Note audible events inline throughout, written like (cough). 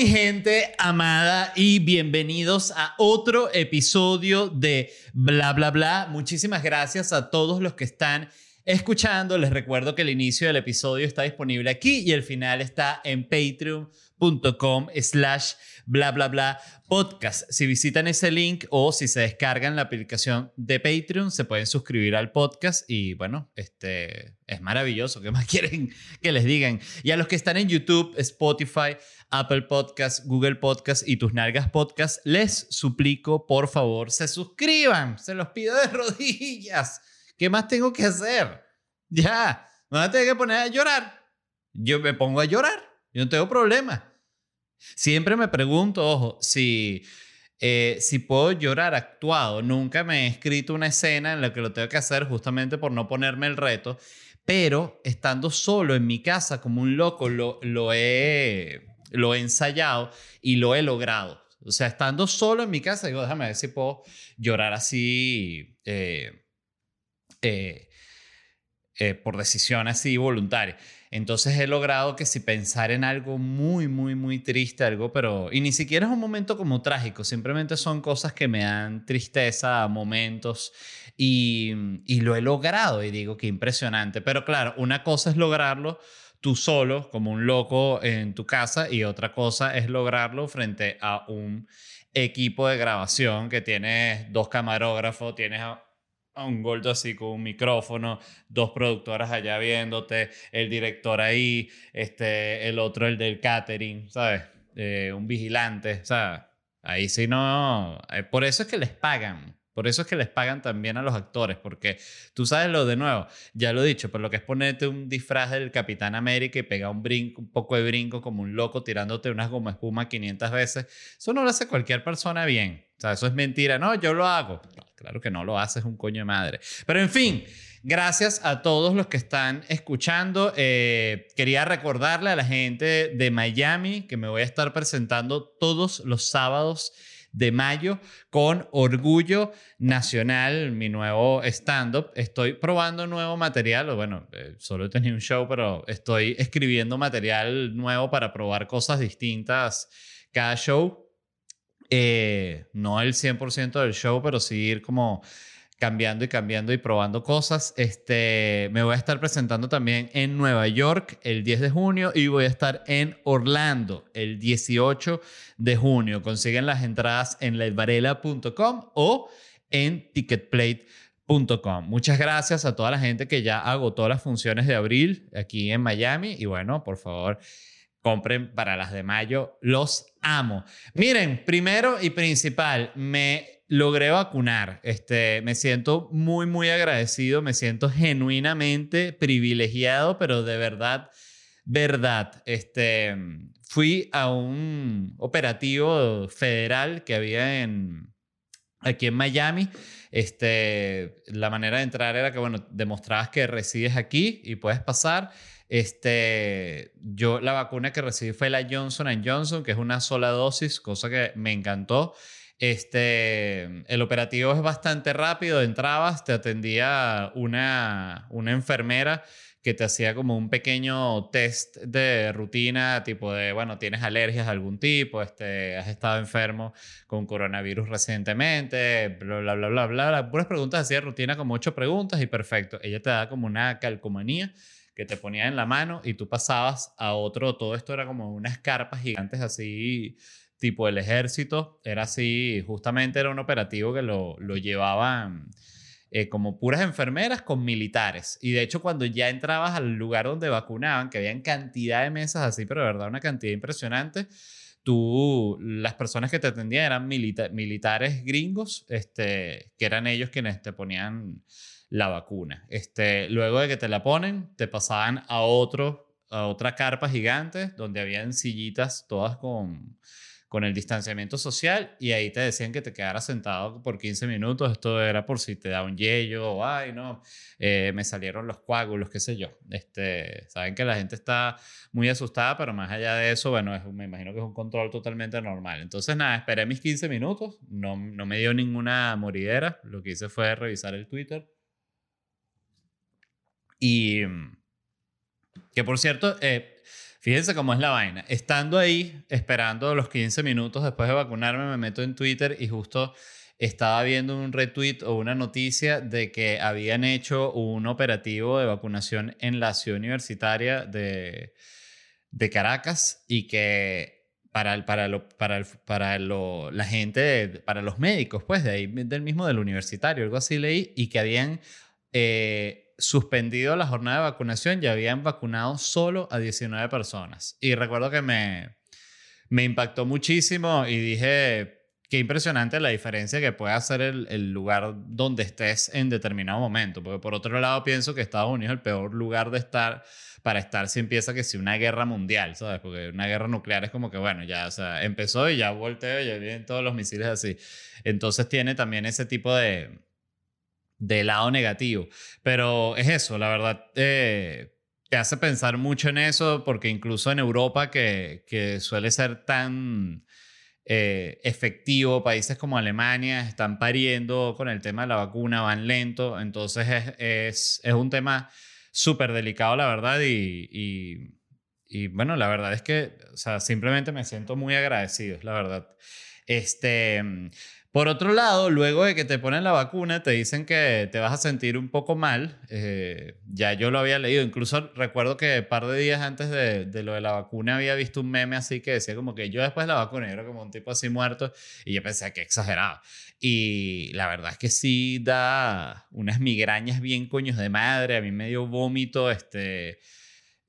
mi gente amada y bienvenidos a otro episodio de Bla Bla Bla. Muchísimas gracias a todos los que están escuchando. Les recuerdo que el inicio del episodio está disponible aquí y el final está en patreon.com slash bla bla bla podcast. Si visitan ese link o si se descargan la aplicación de Patreon, se pueden suscribir al podcast y bueno, este es maravilloso. ¿Qué más (laughs) quieren que les digan? Y a los que están en YouTube, Spotify, Apple Podcast, Google Podcast y tus nalgas podcast, les suplico por favor se suscriban. Se los pido de (laughs) rodillas. ¿Qué más tengo que hacer? Ya, me van a tener que poner a llorar. Yo me pongo a llorar. Yo no tengo problema. Siempre me pregunto, ojo, si, eh, si puedo llorar actuado. Nunca me he escrito una escena en la que lo tengo que hacer justamente por no ponerme el reto. Pero estando solo en mi casa como un loco, lo, lo, he, lo he ensayado y lo he logrado. O sea, estando solo en mi casa, digo, déjame ver si puedo llorar así eh, eh, por decisión así voluntaria. Entonces he logrado que si pensar en algo muy, muy, muy triste, algo, pero... Y ni siquiera es un momento como trágico, simplemente son cosas que me dan tristeza, momentos, y, y lo he logrado y digo que impresionante. Pero claro, una cosa es lograrlo tú solo, como un loco en tu casa, y otra cosa es lograrlo frente a un equipo de grabación que tienes dos camarógrafos, tienes un gordo así con un micrófono, dos productoras allá viéndote, el director ahí, este, el otro el del catering, ¿sabes? Eh, un vigilante, sea, ahí sí no, eh, por eso es que les pagan. Por eso es que les pagan también a los actores, porque tú sabes lo de nuevo, ya lo he dicho, pero lo que es ponerte un disfraz del Capitán América y pegar un brinco, un poco de brinco como un loco tirándote unas goma espuma 500 veces, eso no lo hace cualquier persona bien. O sea, eso es mentira. No, yo lo hago. Claro que no lo haces un coño de madre. Pero en fin, gracias a todos los que están escuchando. Eh, quería recordarle a la gente de Miami que me voy a estar presentando todos los sábados de mayo con Orgullo Nacional, mi nuevo stand-up. Estoy probando nuevo material, o bueno, eh, solo he tenido un show, pero estoy escribiendo material nuevo para probar cosas distintas cada show. Eh, no el 100% del show, pero sí ir como cambiando y cambiando y probando cosas. Este, me voy a estar presentando también en Nueva York el 10 de junio y voy a estar en Orlando el 18 de junio. Consiguen las entradas en ledvarela.com o en ticketplate.com. Muchas gracias a toda la gente que ya agotó las funciones de abril aquí en Miami y bueno, por favor, compren para las de mayo. Los amo. Miren, primero y principal, me logré vacunar. Este, me siento muy, muy agradecido. Me siento genuinamente privilegiado, pero de verdad, verdad. Este, fui a un operativo federal que había en, aquí en Miami. Este, la manera de entrar era que, bueno, demostrabas que resides aquí y puedes pasar. Este, yo la vacuna que recibí fue la Johnson Johnson, que es una sola dosis, cosa que me encantó. Este, el operativo es bastante rápido, entrabas, te atendía una, una enfermera que te hacía como un pequeño test de rutina, tipo de, bueno, tienes alergias de algún tipo, este, has estado enfermo con coronavirus recientemente, bla, bla, bla, bla, bla. Puras preguntas así de rutina, como ocho preguntas y perfecto. Ella te da como una calcomanía que te ponía en la mano y tú pasabas a otro, todo esto era como unas carpas gigantes así, tipo el ejército, era así, justamente era un operativo que lo, lo llevaban eh, como puras enfermeras con militares. Y de hecho cuando ya entrabas al lugar donde vacunaban, que habían cantidad de mesas así, pero de verdad una cantidad impresionante, tú, las personas que te atendían eran militares gringos, este, que eran ellos quienes te ponían la vacuna. Este, luego de que te la ponen, te pasaban a otro a otra carpa gigante donde habían sillitas todas con, con el distanciamiento social y ahí te decían que te quedaras sentado por 15 minutos. Esto era por si te da un yello o, ay, no, eh, me salieron los coágulos, qué sé yo. Este, saben que la gente está muy asustada, pero más allá de eso, bueno, me imagino que es un control totalmente normal. Entonces, nada, esperé mis 15 minutos, no, no me dio ninguna moridera. Lo que hice fue revisar el Twitter y, Que por cierto, eh, fíjense cómo es la vaina. Estando ahí, esperando los 15 minutos después de vacunarme, me meto en Twitter y justo estaba viendo un retweet o una noticia de que habían hecho un operativo de vacunación en la ciudad universitaria de, Caracas y que para, para, para, para la gente, para los médicos, pues de ahí, del mismo del universitario, algo así leí, y que habían eh, suspendido la jornada de vacunación y habían vacunado solo a 19 personas. Y recuerdo que me, me impactó muchísimo y dije, Qué impresionante la diferencia que puede hacer el, el, lugar donde estés en determinado momento. Porque por otro lado pienso que Estados Unidos es el peor lugar de estar para estar si empieza que si una guerra mundial, ¿sabes? Porque una guerra nuclear es como que, bueno, ya, o sea, empezó y ya volteó y ya vienen todos los misiles así. Entonces tiene también ese tipo de, de lado negativo. Pero es eso, la verdad. Eh, te hace pensar mucho en eso porque incluso en Europa que, suele ser tan eh, efectivo. Países como Alemania están pariendo con el tema de la vacuna, van lento. Entonces es, un tema súper delicado, la verdad. Y, bueno, la verdad es que, simplemente me siento muy agradecido, la verdad. Este, por otro lado, luego de que te ponen la vacuna, te dicen que te vas a sentir un poco mal. Eh, ya yo lo había leído. Incluso recuerdo que un par de días antes de, de, lo de la vacuna había visto un meme así que decía como que yo después de la vacuna era como un tipo así muerto y yo pensé que exagerado. Y la verdad es que sí da unas migrañas bien coños de madre. A mí me dio vómito, este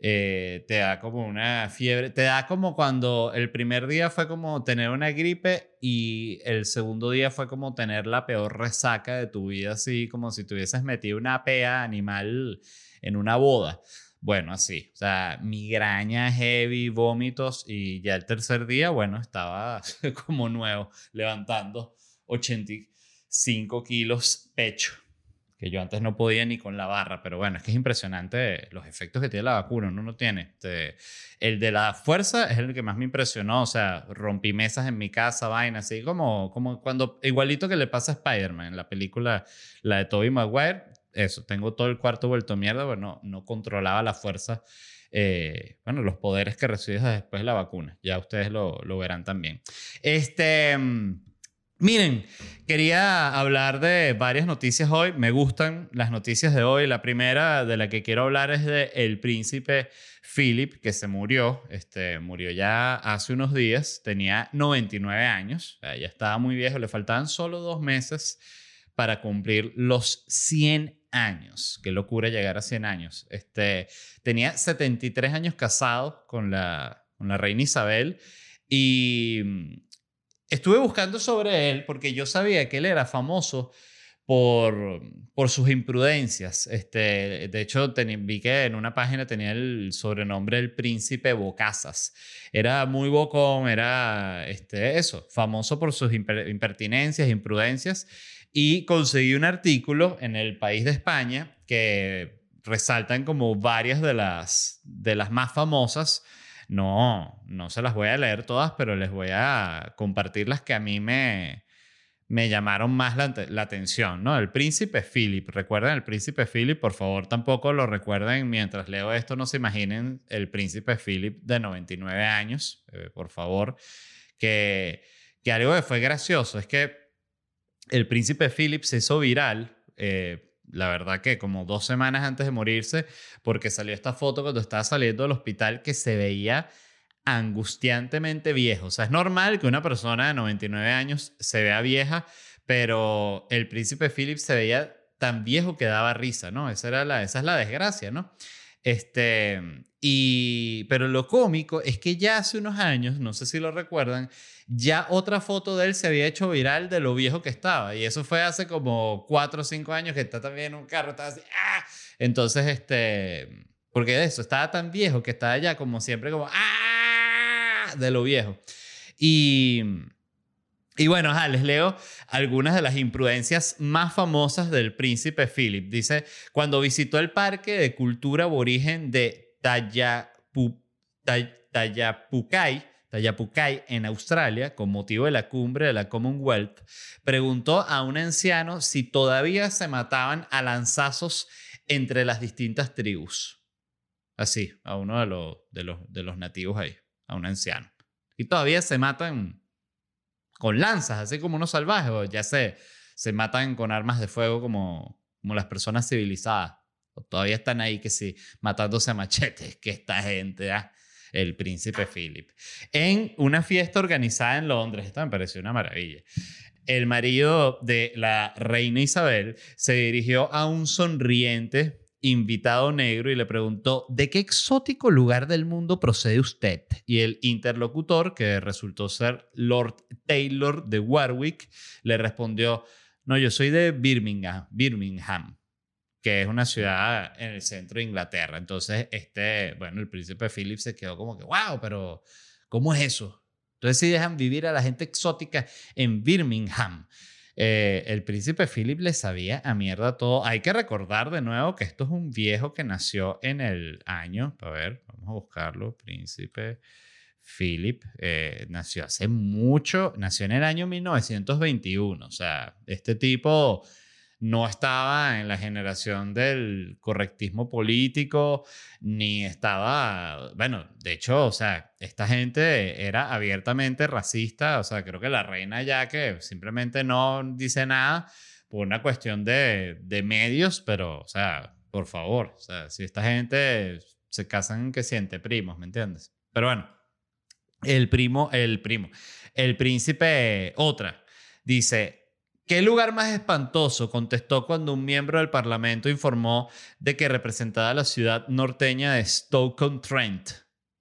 eh, te da como una fiebre, te da como cuando el primer día fue como tener una gripe y el segundo día fue como tener la peor resaca de tu vida, así como si tuvieses metido una pea animal en una boda. Bueno, así, o sea, migraña heavy, vómitos y ya el tercer día, bueno, estaba (laughs) como nuevo, levantando 85 kilos pecho que yo antes no podía ni con la barra, pero bueno, es que es impresionante los efectos que tiene la vacuna, uno no tiene. Este, el de la fuerza es el que más me impresionó, o sea, rompí mesas en mi casa, vaina, así como, como cuando, igualito que le pasa a Spider-Man en la película, la de Tobey Maguire, eso, tengo todo el cuarto vuelto mierda, bueno, no controlaba la fuerza. Eh, bueno, los poderes que recibes después de la vacuna. Ya ustedes lo, lo verán también. Este. Miren, quería hablar de varias noticias hoy. Me gustan las noticias de hoy. La primera de la que quiero hablar es de el príncipe Philip, que se murió. Este, murió ya hace unos días. Tenía 99 años. ya estaba muy viejo. Le faltaban solo dos meses para cumplir los 100 años. Qué locura llegar a 100 años. Este, tenía 73 años casado con la, con la reina Isabel y estuve buscando sobre él porque yo sabía que él era famoso por, por sus imprudencias. Este, de hecho, vi que en una página tenía el sobrenombre el príncipe Bocazas. Era muy bocón, era este, eso, famoso por sus impertinencias, imprudencias. Y conseguí un artículo en el país de España que resaltan como varias de las, de las más famosas no, no se las voy a leer todas, pero les voy a compartir las que a mí me, me llamaron más la, la, atención, ¿no? El príncipe Philip. ¿Recuerden el príncipe Philip? Por favor, tampoco lo recuerden mientras leo esto. No se imaginen el príncipe Philip de 99 años, eh, por favor. Que, que algo que fue gracioso es que el príncipe Philip se hizo viral. Eh, la verdad que como dos semanas antes de morirse, porque salió esta foto cuando estaba saliendo del hospital que se veía angustiantemente viejo. O sea, es normal que una persona de 99 años se vea vieja, pero el príncipe Philip se veía tan viejo que daba risa, ¿no? Esa, era la, esa es la desgracia, ¿no? Este, y, pero lo cómico es que ya hace unos años, no sé si lo recuerdan, ya otra foto de él se había hecho viral de lo viejo que estaba. Y eso fue hace como cuatro o cinco años que está también en un carro, estaba así, ¡ah! Entonces, este, porque de eso, estaba tan viejo que estaba ya como siempre como, ¡ah! De lo viejo. Y... Y bueno, les leo algunas de las imprudencias más famosas del príncipe Philip. Dice, cuando visitó el parque de cultura aborigen de Tayapukai en Australia, con motivo de la cumbre de la Commonwealth, preguntó a un anciano si todavía se mataban a lanzazos entre las distintas tribus. así, a uno de los, de los, de los nativos ahí, a un anciano. Y todavía se matan con lanzas, así como unos salvajes, ya se, se matan con armas de fuego como, como las personas civilizadas. O todavía están ahí que sí, matándose a machetes, (laughs) que esta gente, ¿ah? el príncipe Philip. En una fiesta organizada en Londres, esto me pareció una maravilla. El marido de la reina Isabel se dirigió a un sonriente invitado negro y le preguntó, ¿de qué exótico lugar del mundo procede usted? Y el interlocutor, que resultó ser Lord Taylor de Warwick, le respondió, no, yo soy de Birmingham, que es una ciudad en el centro de Inglaterra. Entonces, este, bueno, el príncipe Philip se quedó como que, wow, pero ¿cómo es eso? Entonces, si dejan vivir a la gente exótica en Birmingham. Eh, el príncipe Philip le sabía a mierda todo. Hay que recordar de nuevo que esto es un viejo que nació en el año, a ver, vamos a buscarlo, príncipe Philip, eh, nació hace mucho, nació en el año 1921, o sea, este tipo no estaba en la generación del correctismo político, ni estaba, bueno, de hecho, o sea, esta gente era abiertamente racista, o sea, creo que la reina ya que simplemente no dice nada por una cuestión de, de medios, pero, o sea, por favor, o sea, si esta gente se casan que siente primos, ¿me entiendes? Pero bueno, el primo, el primo, el príncipe, otra, dice, ¿Qué lugar más espantoso? contestó cuando un miembro del Parlamento informó de que representaba la ciudad norteña de Stoke-on-Trent.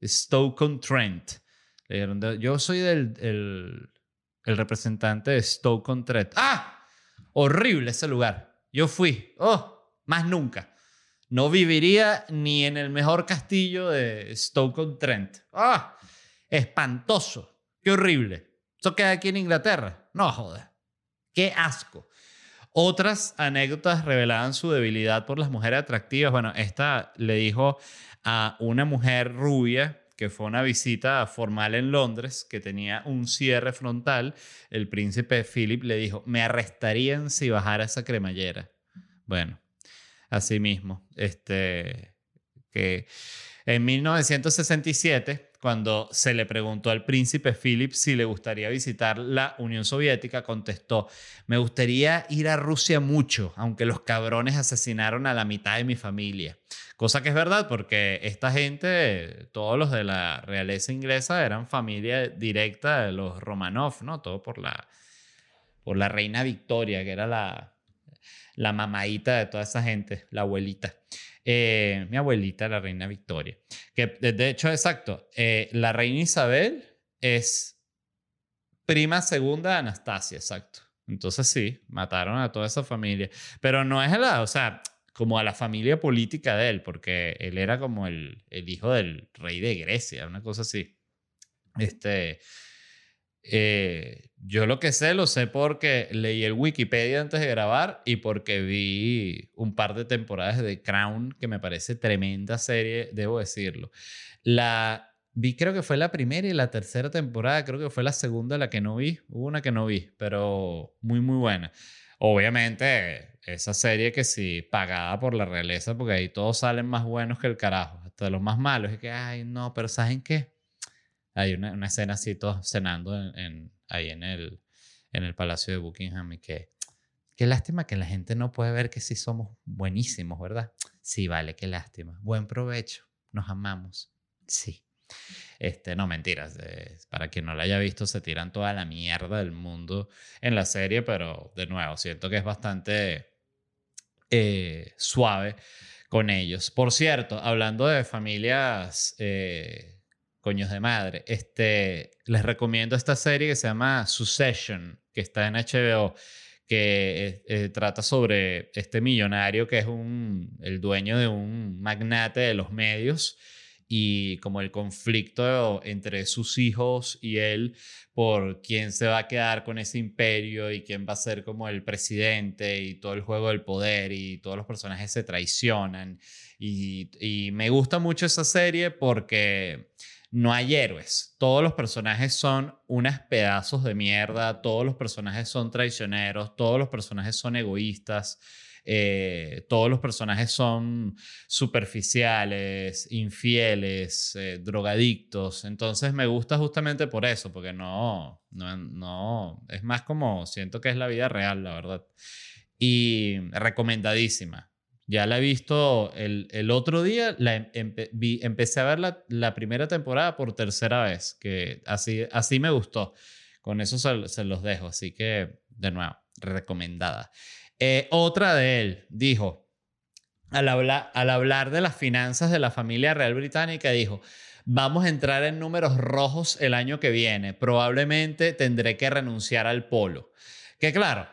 Stoke-on-Trent. Yo soy del, el, representante de Stoke-on-Trent. ¡Ah! Horrible ese lugar. Yo fui. ¡Oh! Más nunca. No viviría ni en el mejor castillo de Stoke-on-Trent. ¡Ah! Espantoso. Qué horrible. ¿Eso queda aquí en Inglaterra? No, joder. Qué asco. Otras anécdotas revelaban su debilidad por las mujeres atractivas. Bueno, esta le dijo a una mujer rubia que fue una visita formal en Londres, que tenía un cierre frontal. El príncipe Philip le dijo, me arrestarían si bajara esa cremallera. Bueno, así mismo, este, que en 1967 cuando se le preguntó al príncipe Philip si le gustaría visitar la Unión Soviética, contestó, me gustaría ir a Rusia mucho, aunque los cabrones asesinaron a la mitad de mi familia. Cosa que es verdad, porque esta gente, todos los de la realeza inglesa, eran familia directa de los Romanov, ¿no? Todo por la, por la reina Victoria, que era la, la mamaita de toda esa gente, la abuelita. Eh, mi abuelita, la reina Victoria. Que de hecho, exacto, eh, la reina Isabel es prima segunda de Anastasia, exacto. Entonces sí, mataron a toda esa familia. Pero no es la, o sea, como a la familia política de él, porque él era como el, el hijo del rey de Grecia, una cosa así. Este, eh, yo lo que sé lo sé porque leí el Wikipedia antes de grabar y porque vi un par de temporadas de Crown, que me parece tremenda serie, debo decirlo. La vi, creo que fue la primera y la tercera temporada, creo que fue la segunda la que no vi, hubo una que no vi, pero muy, muy buena. Obviamente, esa serie que sí, pagada por la realeza, porque ahí todos salen más buenos que el carajo, hasta los más malos. Es que, ay, no, pero ¿saben qué? Hay una, una escena así, todos cenando en, ahí en el, en el Palacio de Buckingham y que, qué lástima que la gente no puede ver que sí somos buenísimos, ¿verdad? Sí, vale, qué lástima. Buen provecho, nos amamos. Sí. Este, no, mentiras. para quien no la haya visto, se tiran toda la mierda del mundo en la serie, pero de nuevo, siento que es bastante eh, suave con ellos. Por cierto, hablando de familias eh, coños de madre. Este, les recomiendo esta serie que se llama Succession, que está en HBO, que eh, trata sobre este millonario que es un, el dueño de un magnate de los medios y como el conflicto entre sus hijos y él por quién se va a quedar con ese imperio y quién va a ser como el presidente y todo el juego del poder y todos los personajes se traicionan. Y, y me gusta mucho esa serie porque no hay héroes. Todos los personajes son unos pedazos de mierda, todos los personajes son traicioneros, todos los personajes son egoístas. eh, todos los personajes son superficiales, infieles, eh, drogadictos. Entonces me gusta justamente por eso, porque no, no, no, es más como siento que es la vida real, la verdad. Y recomendadísima. Ya la he visto el, el otro día, la em, empecé a ver la, la, primera temporada por tercera vez, que así, así me gustó. Con eso se, los dejo, así que de nuevo, recomendada. Eh, otra de él dijo, al, al hablar de las finanzas de la familia real británica, dijo, vamos a entrar en números rojos el año que viene, probablemente tendré que renunciar al polo. Que claro,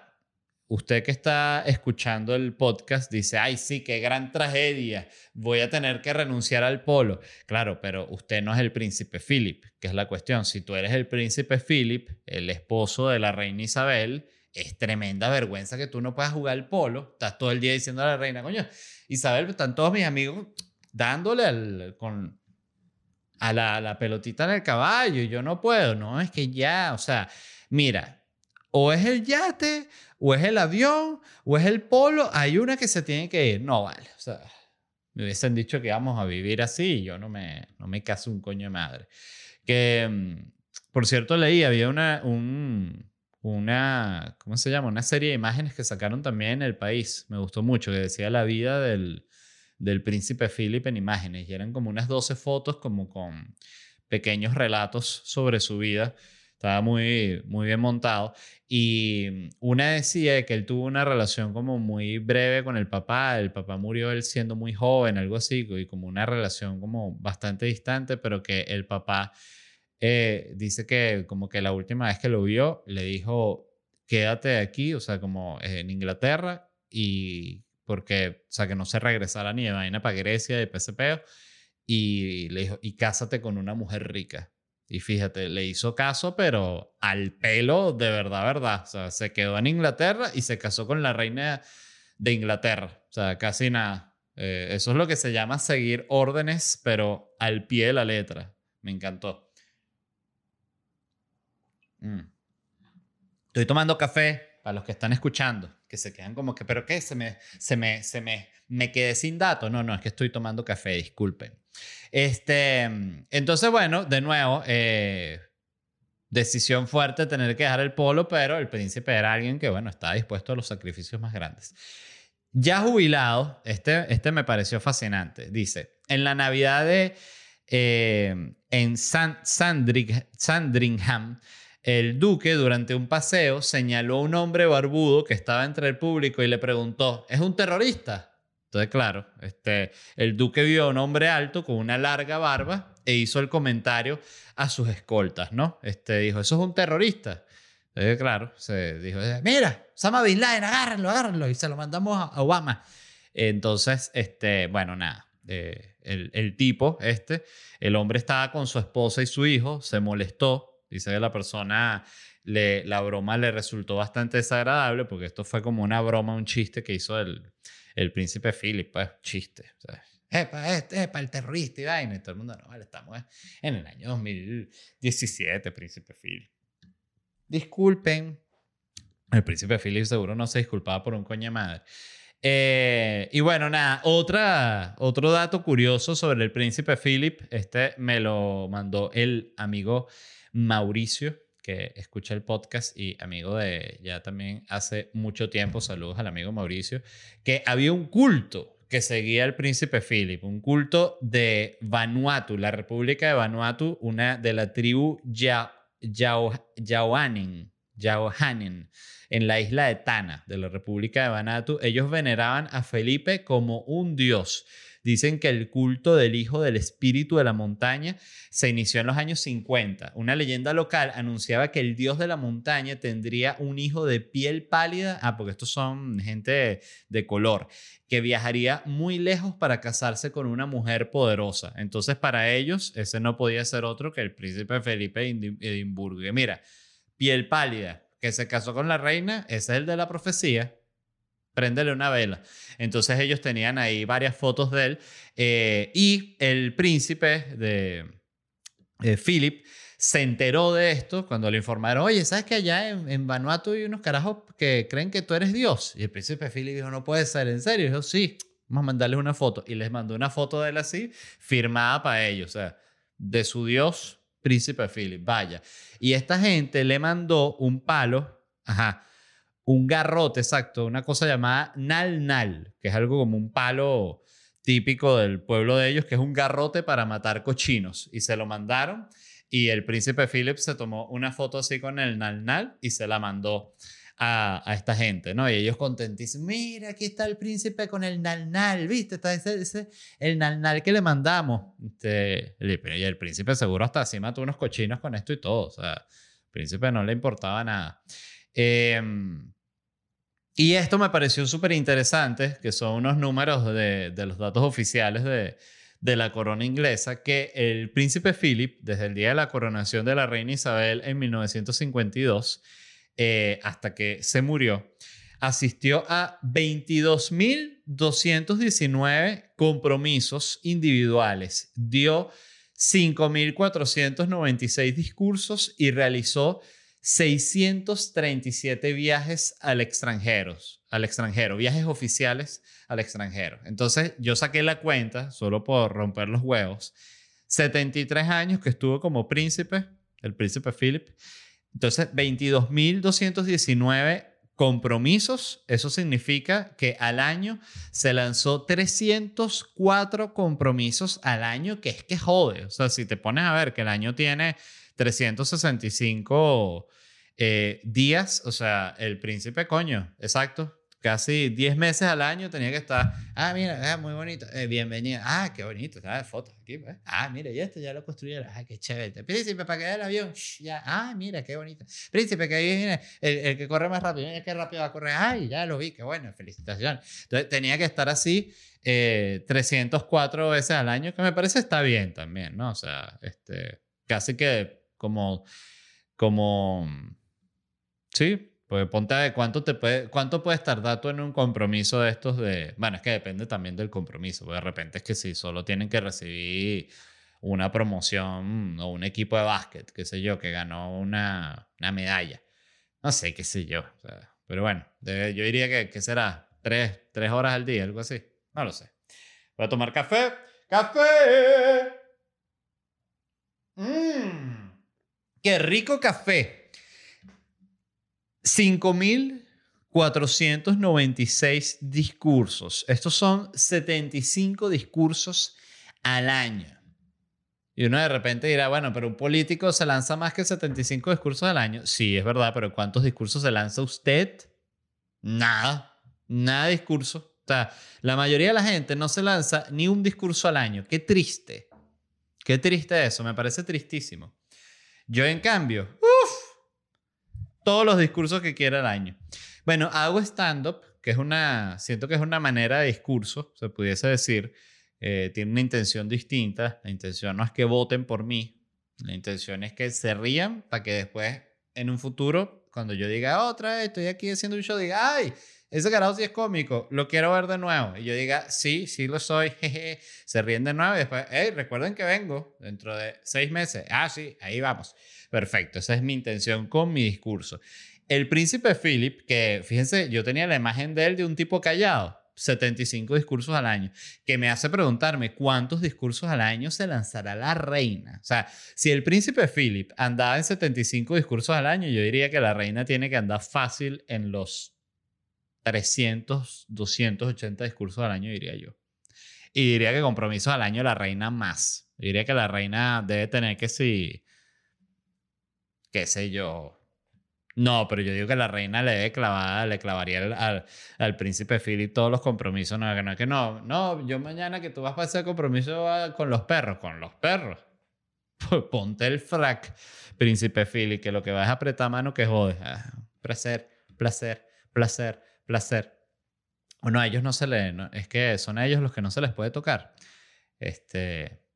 usted que está escuchando el podcast dice, ay, sí, qué gran tragedia, voy a tener que renunciar al polo. Claro, pero usted no es el príncipe Philip, que es la cuestión. Si tú eres el príncipe Philip, el esposo de la reina Isabel, es tremenda vergüenza que tú no puedas jugar el polo. Estás todo el día diciendo a la reina, coño, Isabel, están todos mis amigos dándole al, con, a la, la pelotita en el caballo y yo no puedo. No, es que ya, o sea, mira, o es el yate, o es el avión, o es el polo, hay una que se tiene que ir. No vale, o sea, me hubiesen dicho que vamos a vivir así y yo no me, no me caso un coño de madre. Que, mm, por cierto, leí, había una, un, una, ¿cómo se llama? Una serie de imágenes que sacaron también en el país. Me gustó mucho, que decía la vida del, del príncipe Philip en imágenes. Y eran como unas 12 fotos como con pequeños relatos sobre su vida. Estaba muy, muy bien montado. Y una decía que él tuvo una relación como muy breve con el papá. El papá murió él siendo muy joven, algo así, y como una relación como bastante distante, pero que el papá eh, dice que como que la última vez que lo vio, le dijo, quédate aquí, o sea, como en Inglaterra, y porque, o sea, que no se regresara ni de vaina para Grecia, de PSP, y le dijo, y cásate con una mujer rica. Y fíjate, le hizo caso, pero al pelo, de verdad, verdad. O sea, se quedó en Inglaterra y se casó con la reina de Inglaterra. O sea, casi nada. Eh, eso es lo que se llama seguir órdenes, pero al pie de la letra. Me encantó. Mm. Estoy tomando café para los que están escuchando, que se quedan como que, ¿pero qué? Se me, se me, se me, me quedé sin datos. No, no, es que estoy tomando café, disculpen. Este, entonces, bueno, de nuevo, eh, decisión fuerte tener que dejar el polo, pero el príncipe era alguien que, bueno, estaba dispuesto a los sacrificios más grandes. Ya jubilado, este, este me pareció fascinante. Dice, en la Navidad de eh, en Sandringham, el duque, durante un paseo, señaló a un hombre barbudo que estaba entre el público y le preguntó, ¿es un terrorista? Entonces, claro, este, el duque vio a un hombre alto con una larga barba e hizo el comentario a sus escoltas, ¿no? Este, dijo, ¿eso es un terrorista? Entonces, claro, se dijo, mira, Osama Bin Laden, agárrenlo, agárrenlo, y se lo mandamos a Obama. Entonces, este, bueno, nada, eh, el, el tipo, este, el hombre estaba con su esposa y su hijo, se molestó, Dice que la persona, le, la broma le resultó bastante desagradable porque esto fue como una broma, un chiste que hizo el, el príncipe Philip, pues, chiste. Epa, este, epa, el terrorista y vaina. Y todo el mundo, no, vale, estamos en el año 2017, príncipe Philip. Disculpen. El príncipe Philip seguro no se disculpaba por un coño madre. Eh, y bueno, nada, otra, otro dato curioso sobre el príncipe Philip, este me lo mandó el amigo Mauricio, que escucha el podcast y amigo de ya también hace mucho tiempo, saludos al amigo Mauricio, que había un culto que seguía al príncipe Philip, un culto de Vanuatu, la República de Vanuatu, una de la tribu ya, Yaohanen, en la isla de Tana, de la República de Vanuatu. Ellos veneraban a Felipe como un dios Dicen que el culto del hijo del espíritu de la montaña se inició en los años 50. Una leyenda local anunciaba que el dios de la montaña tendría un hijo de piel pálida, ah, porque estos son gente de, color, que viajaría muy lejos para casarse con una mujer poderosa. Entonces, para ellos, ese no podía ser otro que el príncipe Felipe de Edimburgo. Mira, piel pálida, que se casó con la reina, ese es el de la profecía préndele una vela. Entonces ellos tenían ahí varias fotos de él eh, y el príncipe de Philip se enteró de esto cuando le informaron, oye, ¿sabes que allá en, en, Vanuatu hay unos carajos que creen que tú eres Dios? Y el príncipe Philip dijo, no puede ser, ¿en serio? Y dijo, sí, vamos a mandarles una foto. Y les mandó una foto de él así, firmada para ellos, o sea, de su Dios, príncipe Philip, vaya. Y esta gente le mandó un palo, ajá, un garrote, exacto, una cosa llamada nal nal, que es algo como un palo típico del pueblo de ellos, que es un garrote para matar cochinos. Y se lo mandaron y el príncipe Philip se tomó una foto así con el nal nal y se la mandó a, esta gente, ¿no? Y ellos contentísimos, mira, aquí está el príncipe con el nal-nal, ¿viste? Está ese, el nal-nal que le mandamos. Este, y el príncipe seguro hasta así mató unos cochinos con esto y todo, o sea, al príncipe no le importaba nada. Em, y esto me pareció súper interesante, que son unos números de, los datos oficiales de, de la corona inglesa, que el príncipe Philip, desde el día de la coronación de la reina Isabel en 1952, eh, hasta que se murió, asistió a 22.219 compromisos individuales, dio 5.496 discursos y realizó 637 viajes al extranjero, al extranjero, viajes oficiales al extranjero. Entonces yo saqué la cuenta, solo por romper los huevos, 73 años que estuvo como príncipe, el príncipe Philip, entonces, 22.219 compromisos. Eso significa que al año se lanzó 304 compromisos al año, que es que jode. O sea, si te pones a ver que el año tiene 365 eh, días, o sea, el príncipe coño, exacto, casi 10 meses al año tenía que estar, ah, mira, ah, muy bonito, eh, bienvenida, ah, qué bonito, ¿sabes? Fotos aquí, pues. ah, mira, y esto ya lo construyeron, ah, qué chévere, príncipe, para que el avión, ya, ah, mira, qué bonito, príncipe, que ahí viene el, el, que corre más rápido, mira qué rápido va a correr, ay, ya lo vi, qué bueno, felicitaciones. Entonces tenía que estar así eh, 304 veces al año, que me parece está bien también, ¿no? O sea, este, casi que como, como, sí, pues ponte ver cuánto, te puede, cuánto puedes tardar tú en un compromiso de estos de... Bueno, es que depende también del compromiso. Porque de repente es que si solo tienen que recibir una promoción o un equipo de básquet, qué sé yo, que ganó una, una medalla. No sé, qué sé yo. pero bueno, yo diría que, que será tres, tres horas al día, algo así. No lo sé. Voy a tomar café. ¡Café! ¡Qué rico café! 5.496 discursos. Estos son 75 discursos al año. Y uno de repente dirá, bueno, pero un político se lanza más que 75 discursos al año. Sí, es verdad, pero ¿cuántos discursos se lanza usted? Nada, nada discurso. O sea, la mayoría de la gente no se lanza ni un discurso al año. Qué triste. Qué triste eso, me parece tristísimo. Yo, en cambio, todos los discursos que quiera al año. Bueno, hago stand-up, que es una, siento que es una manera de discurso, se pudiese decir, eh, tiene una intención distinta. La intención no es que voten por mí, la intención es que se rían para que después, en un futuro, cuando yo diga otra vez, estoy aquí haciendo un show, diga, ay, ese carajo sí es cómico, lo quiero ver de nuevo. Y yo diga, sí, sí lo soy, (laughs) jeje. Se ríen de nuevo y después, hey, recuerden que vengo dentro de seis meses. Ah, sí, ahí vamos. Perfecto, esa es mi intención con mi discurso. El príncipe Philip, que fíjense, yo tenía la imagen de él de un tipo callado, 75 discursos al año, que me hace preguntarme cuántos discursos al año se lanzará la reina. O sea, si el príncipe Philip andaba en 75 discursos al año, yo diría que la reina tiene que andar fácil en los 300, 280 discursos al año, diría yo. Y diría que compromisos al año la reina más. diría que la reina debe tener que si qué sé yo. No, pero yo digo que la reina le debe le clavaría al, al, príncipe Philip todos los compromisos. No, no, que no, no, yo mañana que tú vas a hacer compromiso con los perros, con los perros. Pues ponte el frac, príncipe Philip, que lo que vas a apretar mano que jode. Ah, placer, placer, placer, placer. Bueno, a ellos no se le, es que son a ellos los que no se les puede tocar. Este,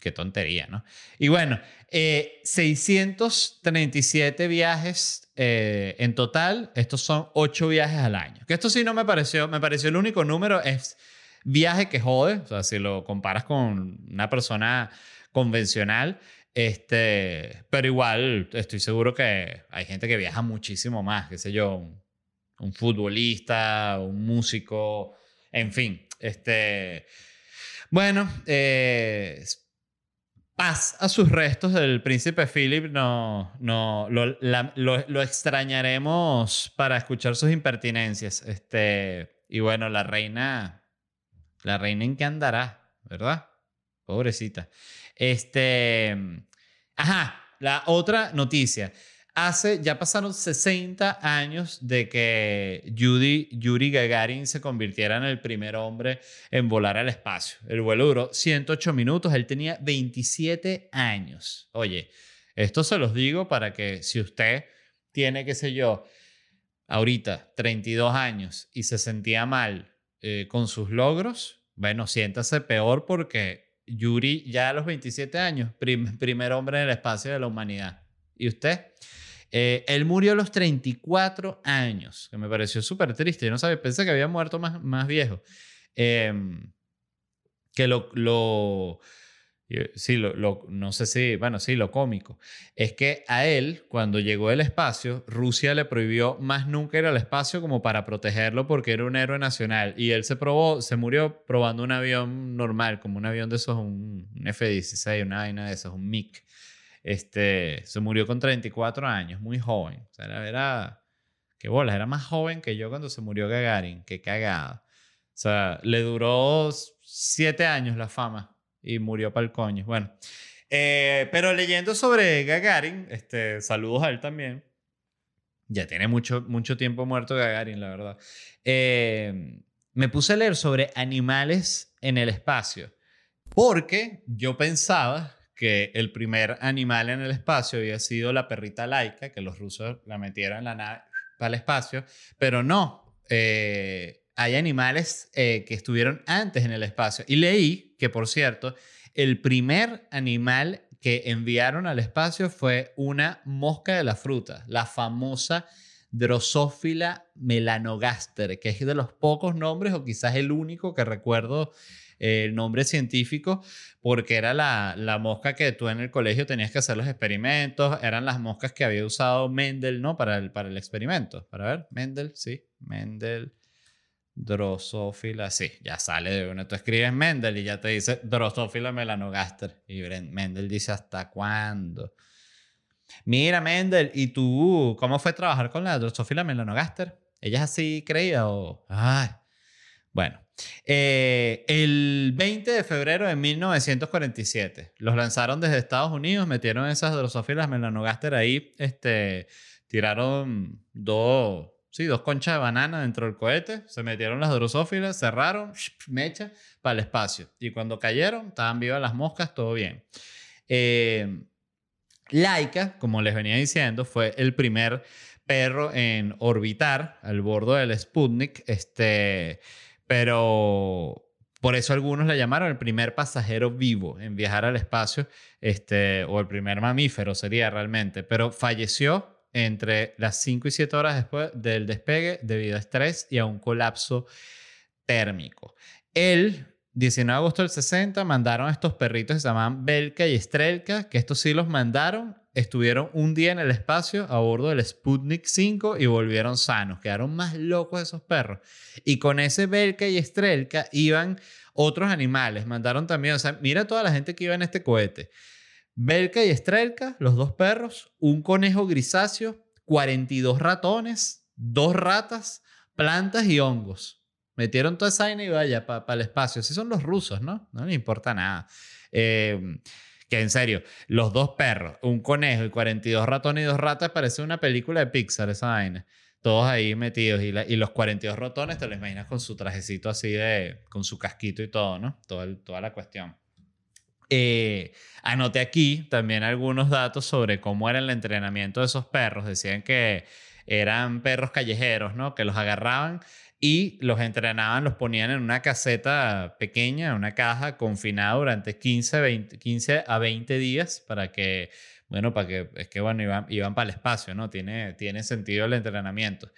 Qué tontería, ¿no? Y bueno, 637 eh, viajes eh, en total. Estos son 8 viajes al año. Que esto sí no me pareció, me pareció el único número, es viaje que jode. O sea, si lo comparas con una persona convencional, Este, pero igual estoy seguro que hay gente que viaja muchísimo más, qué sé yo, un, un futbolista, un músico, en fin. Este, bueno, eh, paz a sus restos del príncipe Philip. No, no, lo, lo, extrañaremos para escuchar sus impertinencias. Este, y bueno, la reina, la reina en qué andará, ¿verdad? Pobrecita. Este, ajá, la otra noticia. Hace, ya pasaron 60 años de que Yuri, Gagarin se convirtiera en el primer hombre en volar al espacio. El vuelo duró 108 minutos, él tenía 27 años. Oye, esto se los digo para que si usted tiene, qué sé yo, ahorita 32 años y se sentía mal eh, con sus logros, bueno, siéntase peor porque Yuri ya a los 27 años, primer hombre en el espacio de la humanidad. ¿Y usted? Eh, él murió a los 34 años, que me pareció súper triste. Yo no sabía, pensé que había muerto más, más viejo. Em, que lo, lo sí, lo, no sé si, bueno, sí, lo cómico, es que a él, cuando llegó el espacio, Rusia le prohibió más nunca ir al espacio como para protegerlo porque era un héroe nacional. Y él se probó, se murió probando un avión normal, como un avión de esos, un F-16, una vaina de esos, un MiG. Este, se murió con 34 años, muy joven. O sea, era, qué bolas, era más joven que yo cuando se murió Gagarin, qué cagada. O sea, le duró siete años la fama y murió para el coño. Bueno, eh, pero leyendo sobre Gagarin, este, saludos a él también. Ya tiene mucho, mucho tiempo muerto Gagarin, la verdad. Eh, me puse a leer sobre animales en el espacio, porque yo pensaba que el primer animal en el espacio había sido la perrita laica, que los rusos la metieron en la nave para el espacio, pero no, eh, hay animales eh, que estuvieron antes en el espacio. Y leí que, por cierto, el primer animal que enviaron al espacio fue una mosca de la fruta, la famosa Drosophila melanogaster, que es de los pocos nombres o quizás el único que recuerdo el nombre científico porque era la, la, mosca que tú en el colegio tenías que hacer los experimentos, eran las moscas que había usado Mendel, ¿no? Para el, para el experimento. Para ver, Mendel, sí, Mendel, Drosophila, sí, ya sale de uno. Tú escribes Mendel y ya te dice Drosophila melanogaster. Y Mendel dice, ¿hasta cuándo? Mira, Mendel, ¿y tú cómo fue trabajar con la Drosophila melanogaster? ¿Ella es así creía o...? Ay, bueno, eh, el 20 de febrero de 1947 los lanzaron desde Estados Unidos, metieron esas drosófilas melanogaster ahí, este, tiraron dos, sí, dos conchas de banana dentro del cohete, se metieron las drosófilas, cerraron, mecha, para el espacio. Y cuando cayeron, estaban vivas las moscas, todo bien. Eh, Laika, como les venía diciendo, fue el primer perro en orbitar al bordo del Sputnik. Este pero por eso algunos le llamaron el primer pasajero vivo en viajar al espacio, este, o el primer mamífero sería realmente, pero falleció entre las 5 y 7 horas después del despegue debido a estrés y a un colapso térmico. El 19 de agosto del 60 mandaron a estos perritos que se llamaban Belka y Estrelka, que estos sí los mandaron estuvieron un día en el espacio a bordo del Sputnik 5 y volvieron sanos. Quedaron más locos esos perros. Y con ese Belka y Estrelka iban otros animales. Mandaron también, o sea, mira toda la gente que iba en este cohete. Belka y Estrelka, los dos perros, un conejo grisáceo, 42 ratones, dos ratas, plantas y hongos. Metieron toda esa vaina y vaya para el espacio. Así son los rusos, ¿no? No les importa nada. Eh, que en serio, los dos perros, un conejo y 42 ratones y dos ratas, parece una película de Pixar esa vaina. Todos ahí metidos y, los 42 ratones te lo imaginas con su trajecito así de, con su casquito y todo, ¿no? Todo toda la cuestión. Eh, anoté aquí también algunos datos sobre cómo era el entrenamiento de esos perros. Decían que eran perros callejeros, ¿no? Que los agarraban y los entrenaban, los ponían en una caseta pequeña, una caja confinada durante 15, 15 a 20 días para que, bueno, para que, es que, bueno, iban, iban para el espacio, ¿no? Tiene, tiene sentido el entrenamiento.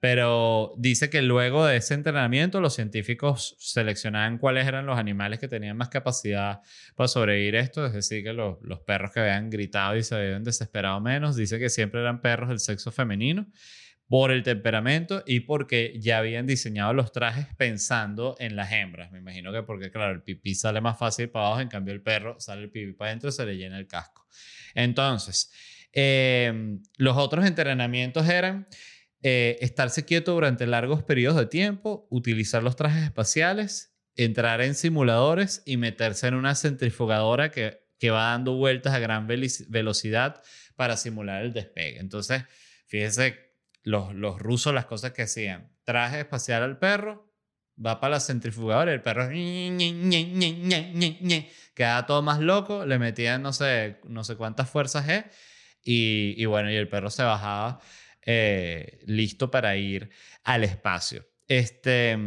Pero dice que luego de ese entrenamiento los científicos seleccionaban cuáles eran los animales que tenían más capacidad para sobrevivir esto, es decir, que los, los perros que habían gritado y se habían desesperado menos, dice que siempre eran perros del sexo femenino por el temperamento y porque ya habían diseñado los trajes pensando en las hembras. Me imagino que porque, claro, el pipí sale más fácil para abajo, en cambio el perro sale el pipí para adentro, se le llena el casco. Entonces, em, los otros entrenamientos eran eh, estarse quieto durante largos periodos de tiempo, utilizar los trajes espaciales, entrar en simuladores y meterse en una centrifugadora que, que va dando vueltas a gran velocidad para simular el despegue. Entonces, fíjese los, los rusos las cosas que hacían. Traje espacial al perro, va para la centrifugadora el perro queda todo más loco, le metían no sé, no sé cuántas fuerzas G y, y bueno, y el perro se bajaba eh, listo para ir al espacio. Este,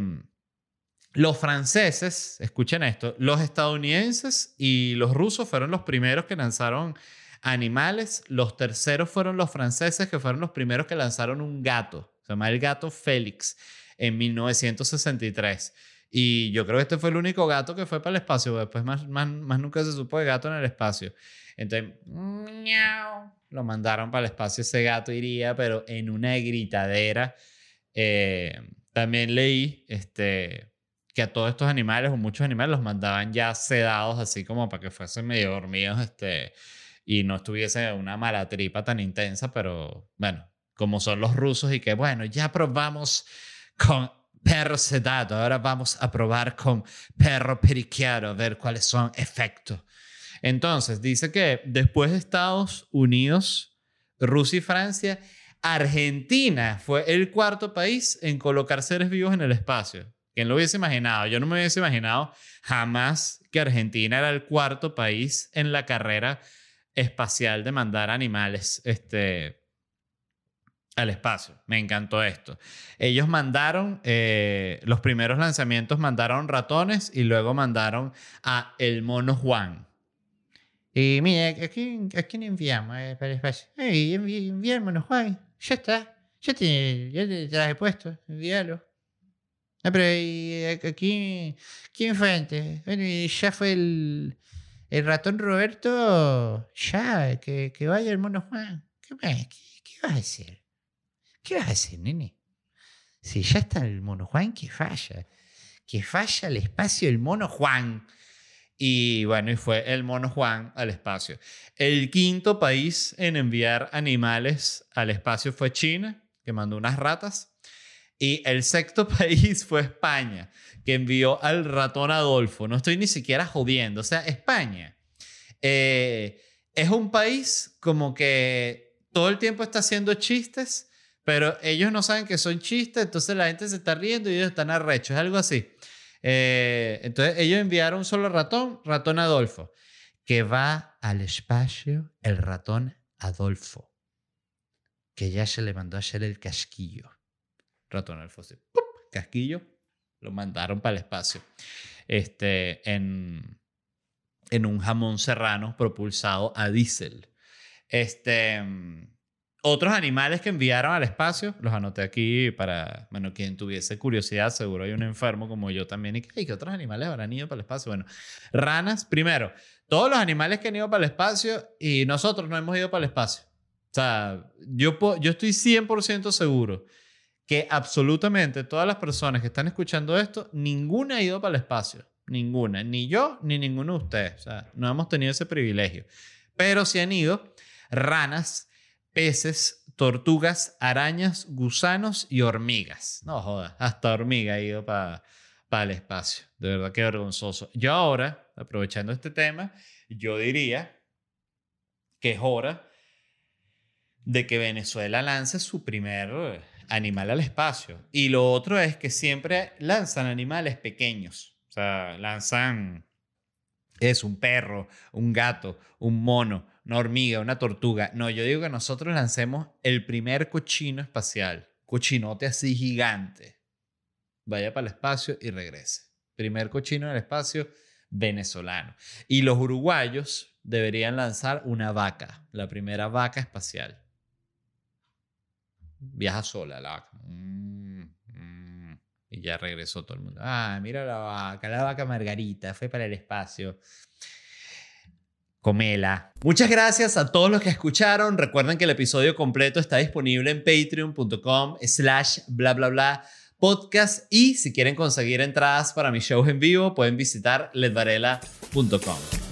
los franceses, escuchen esto, los estadounidenses y los rusos fueron los primeros que lanzaron animales. Los terceros fueron los franceses, que fueron los primeros que lanzaron un gato. Se llama el gato Félix en 1963. Y yo creo que este fue el único gato que fue para el espacio. Después más, más, nunca se supo de gato en el espacio. Entonces, lo mandaron para el espacio. Ese gato iría, pero en una gritadera. Eh, también leí este, que a todos estos animales, o muchos animales, los mandaban ya sedados, así como para que fuesen medio dormidos. Este, y no estuviese una mala tripa tan intensa, pero bueno, como son los rusos y que bueno, ya probamos con perro sedado, ahora vamos a probar con perro periquero, a ver cuáles son efectos. Entonces, dice que después de Estados Unidos, Rusia y Francia, Argentina fue el cuarto país en colocar seres vivos en el espacio. ¿Quién lo hubiese imaginado? Yo no me hubiese imaginado jamás que Argentina era el cuarto país en la carrera espacial de mandar animales este, al espacio. Me encantó esto. Ellos mandaron, eh, los primeros lanzamientos mandaron ratones y luego mandaron a el mono Juan. Y mira, aquí, aquí no enviamos eh, para el espacio. Hey, envía, el mono Juan. Ya está. Ya te, ya te traje puesto. Envíalo. Ah, pero aquí, ¿quién fue antes? Bueno, ya fue el, el ratón Roberto, ya, que, vaya el mono Juan. ¿Qué, qué, qué vas a hacer? ¿Qué vas a hacer, nene? Si ya está el mono Juan, que falla. Que falla el espacio del mono Juan. Y bueno, y fue el mono Juan al espacio. El quinto país en enviar animales al espacio fue China, que mandó unas ratas. Y el sexto (laughs) país fue España, que envió al ratón Adolfo. No estoy ni siquiera jodiendo. O sea, España eh, es un país como que todo el tiempo está haciendo chistes, pero ellos no saben que son chistes, entonces la gente se está riendo y ellos están arrechos. Es algo así. Eh, entonces ellos enviaron un solo ratón, ratón Adolfo, que va al espacio el ratón Adolfo, que ya se le mandó a hacer el casquillo. Ratón Adolfo, casquillo, lo mandaron para el espacio. Este, en, en un jamón serrano propulsado a diésel. Este, otros animales que enviaron al espacio, los anoté aquí para, bueno, quien tuviese curiosidad, seguro hay un enfermo como yo también. ¿Y qué, otros animales habrán ido para el espacio? Bueno, ranas, primero, todos los animales que han ido para el espacio y nosotros no hemos ido para el espacio. O sea, yo, yo estoy 100% seguro que absolutamente todas las personas que están escuchando esto, ninguna ha ido para el espacio. Ninguna. Ni yo, ni ninguno de ustedes. O sea, no hemos tenido ese privilegio. Pero sí han ido ranas, peces, tortugas, arañas, gusanos y hormigas. No jodas, hasta hormiga ha ido para el espacio. De verdad que vergonzoso. Yo ahora, aprovechando este tema, yo diría que es hora de que Venezuela lance su primer animal al espacio. Y lo otro es que siempre lanzan animales pequeños. O sea, lanzan, es un perro, un gato, un mono, una hormiga, una tortuga. No, yo digo que nosotros lancemos el primer cochino espacial. Cochinote así gigante. Vaya para el espacio y regrese. Primer cochino en el espacio venezolano. Y los uruguayos deberían lanzar una vaca, la primera vaca espacial. Viaja sola la vaca. Mm, mm. Y ya regresó todo el mundo. Ah, mira la vaca, la vaca Margarita, fue para el espacio. Comela. Muchas gracias a todos los que escucharon. Recuerden que el episodio completo está disponible en patreon.com slash bla bla bla podcast y si quieren conseguir entradas para mis shows en vivo pueden visitar ledvarela.com.